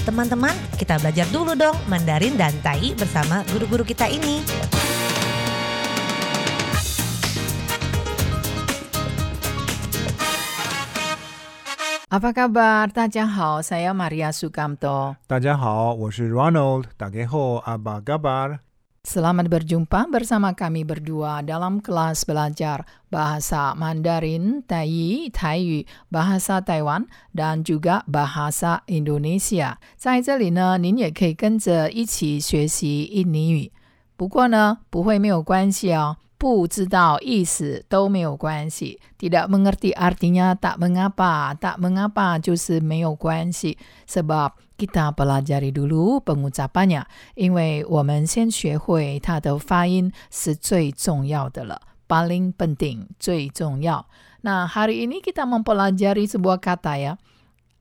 Teman-teman, kita belajar dulu dong Mandarin dan Tai bersama guru-guru kita ini. Apa kabar? Tadjahau, saya Maria Sukamto. Tadjahau, saya Ronald. Tadjahau, apa kabar? Selamat berjumpa bersama kami berdua dalam kelas belajar bahasa Mandarin, Tai, Taiyu, bahasa Taiwan, dan juga bahasa Indonesia. 在这里呢，您也可以跟着一起学习印尼语。不过呢，不会没有关系哦。不知道意思都没有关系，tidak mengerti artinya tak mengapa, tak mengapa 就是没有关系。sebab kita pelajari dulu pengucapannya，因为我们先学会它的发音是最重要的了，paling penting 最重要。那 hari ini kita mempelajari sebuah kata ya,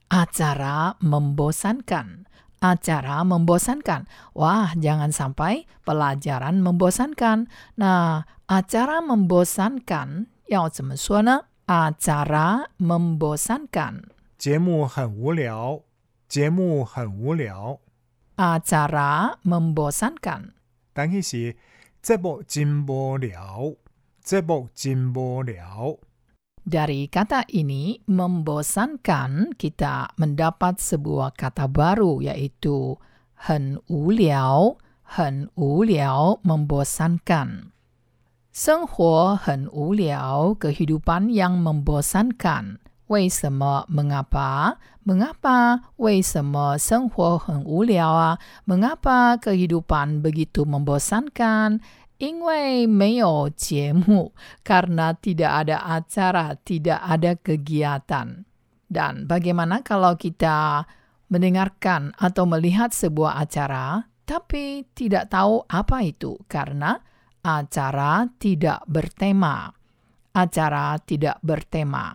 acara membosankan acara membosankan. Wah, jangan sampai pelajaran membosankan. Nah, acara membosankan 要怎么说呢？acara membosankan. 节目很无聊， 节目很无聊。 acara membosankan. 但系是节目真无聊，节目真无聊。 Dari kata ini, membosankan, kita mendapat sebuah kata baru, yaitu 很无聊,很无聊, membosankan. 生活很无聊, kehidupan yang membosankan. 为什么 mengapa? Mengapa? 为什么生活很无聊啊? Mengapa kehidupan begitu membosankan? 因为没有节目, karena tidak ada acara, tidak ada kegiatan. Dan bagaimana kalau kita mendengarkan atau melihat sebuah acara, tapi tidak tahu apa itu karena acara tidak bertema. Acara tidak bertema.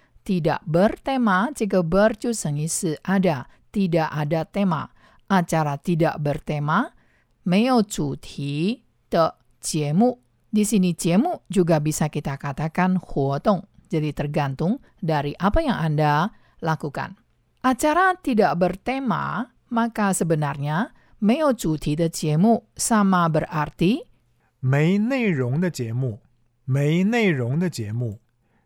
Tidak bertema, jika ber 就省意是 ada, tidak ada tema. Acara tidak bertema, 没有主题的节目. Di sini 节目 juga bisa kita katakan 活动. Jadi tergantung dari apa yang Anda lakukan. Acara tidak bertema, maka sebenarnya 没有主题的节目 sama berarti 没内容的节目，没内容的节目，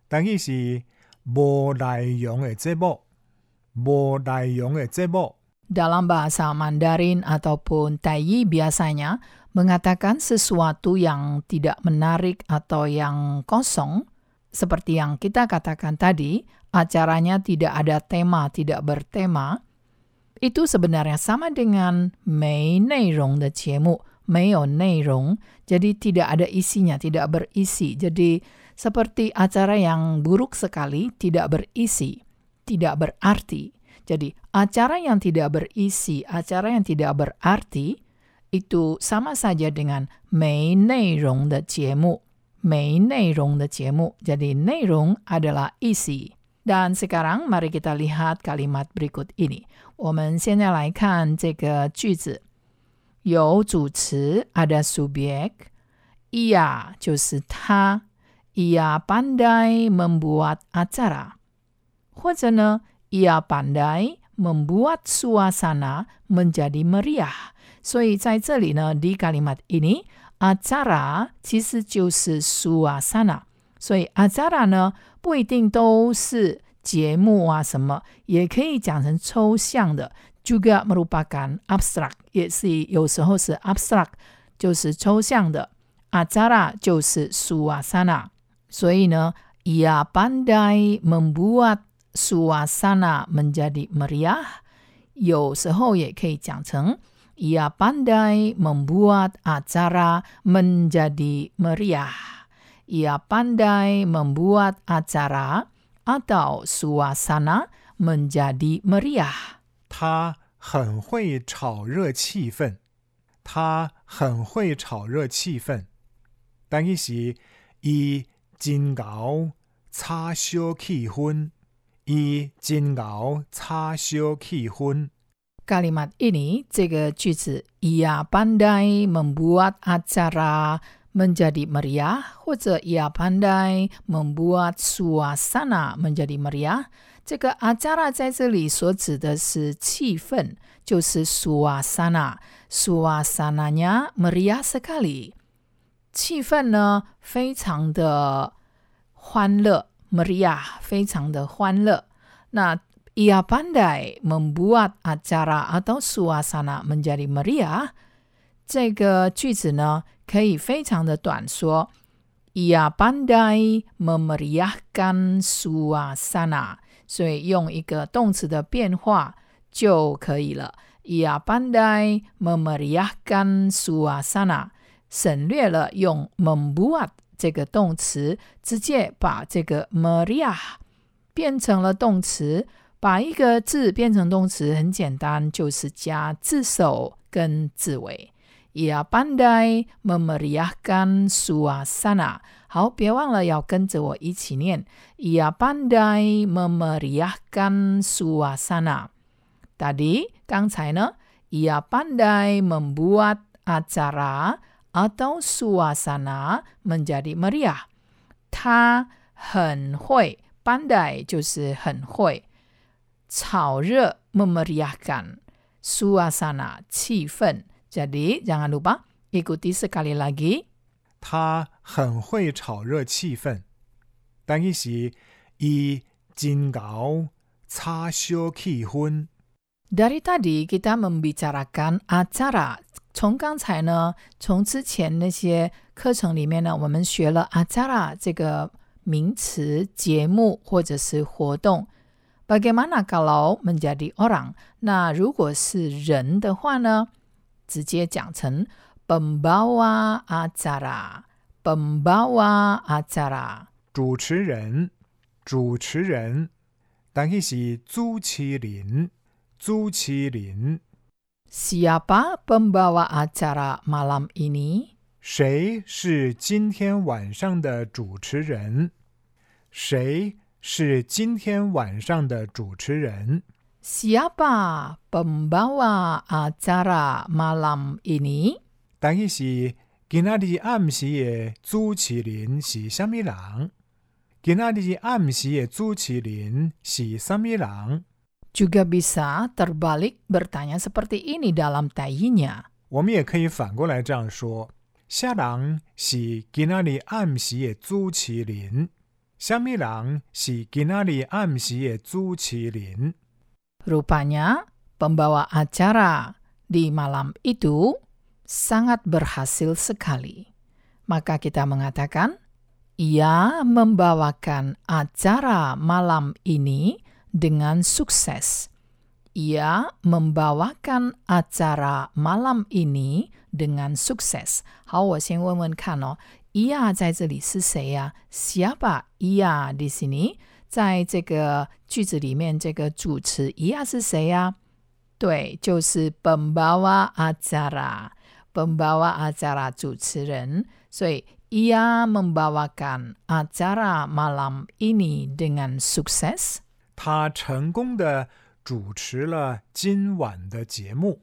但系是 无内容的节目，无内容的节目。 Dalam bahasa Mandarin ataupun Taiyi biasanya mengatakan sesuatu yang tidak menarik atau yang kosong, seperti yang kita katakan tadi, acaranya tidak ada tema, tidak bertema, itu sebenarnya sama dengan 没内容的节目,没有内容, jadi tidak ada isinya, tidak berisi. Jadi seperti acara yang buruk sekali, tidak berisi, tidak berarti. Jadi, acara yang tidak berisi, acara yang tidak berarti, itu sama saja dengan 没内容的节目。没内容的节目. Jadi, 内容 adalah isi. Dan sekarang mari kita lihat kalimat berikut ini. 我们现在来看这个句子。有主词 ada subjek, ia 就是他 ，ia pandai membuat acara，或者呢，ia pandai membuat suasana menjadi meriah。所以在这里呢，di kalimat ini acara 其实就是 suasana。所以 acara 呢不一定都是节目啊什么，也可以讲成抽象的。juga merupakan abstrak，也是有时候是 abstrak，就是抽象的。acara 就是 suasana， 所以呢，ia pandai membuat suasana menjadi meriah，有时候也可以讲成 ia pandai membuat acara menjadi meriah。ia pandai membuat acara atau suasana menjadi meriah。他 很会炒热气氛。他很会炒热气氛。但伊是伊 真搞炒烧气氛，伊真搞炒烧气氛。 Kalimat ini, 这个句子，ia pandai membuat acara menjadi meriah，或者 ia pandai membuat suasana menjadi meriah。这个 acara 在这里所指的是气氛，就是 suasana。suasananya meriah sekali， 气氛呢非常的欢乐，meriah 非常的欢乐。那 ia pandai membuat acara atau suasana menjadi meriah，这个句子呢可以非常的短说，ia pandai memeriahkan suasana，所以用一个动词的变化就可以了。ia pandai memeriahkan suasana， 省略了用 membuat 这个动词，直接把这个 meriah 变成了动词。把一个字变成动词很简单，就是加字首跟字尾。ia pandai memeriahkan suasana。好，别忘了要跟着我一起念。ia pandai memeriahkan suasana。Tadi 刚才呢，ia pandai membuat acara atau suasana menjadi meriah. Ta hen hui, pandai justru hen hui. Cao re, memeriahkan. Suasana, qifen. Jadi jangan lupa ikuti sekali lagi. Ta hen hui cao re qifen. Dan isi, i jin gao, ca xiu qi hun. Dari tadi kita membicarakan acara 从刚才呢，从之前那些课程里面呢，我们学了 acara 这个名词、节目或者是活动。Bagaimana kalau menjadi orang？那如果是人的话呢，直接讲成 pembawa acara，pembawa acara。主持人，主持人。但伊是主持人，主持人。Siapa pembawa acara malam ini？谁是今天晚上的主持人？谁是今天晚上的主持人？Siapa pembawa acara malam ini？但伊是今仔日暗时的主持人是啥物人？今仔日暗时的主持人是啥物人？Juga bisa terbalik bertanya seperti ini dalam tayinya. 我们也可以反过来这样说：啥人是今仔日暗时的主持人？啥物人是今仔日暗时的主持人？ Rupanya pembawa acara di malam itu sangat berhasil sekali. Maka kita mengatakan, ia membawakan acara malam ini dengan sukses. Ia membawakan acara malam ini dengan sukses. 好，我先问问看哦，ia 在这里是谁呀、Siapa ia di sini？在这个句子里面，这个主词 ia 是谁呀、对，就是 pembawa acara，pembawa acara 主持人。所以 ia membawakan acara malam ini dengan sukses。 他成功的主持了今晚的节目。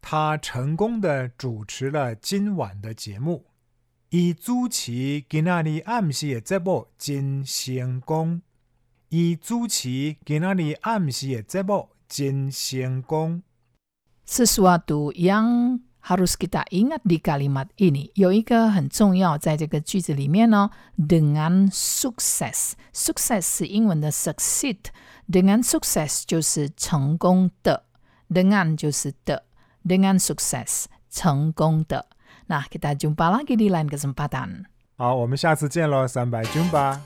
他成功的主持了今晚的节目。伊主持今仔日暗时的节目真成功。伊主持今仔日暗时的节目真成功。Sesuatu yang harus kita ingat di kalimat ini 有一个很重要，在这个句子里面呢，dengan sukses。success 是英文的 succeed，dengan sukses 就是成功的，dengan 就是的，dengan sukses 成功的。那 kita jumpa lagi di lain kesempatan。好，我们下次见喽，三百军吧。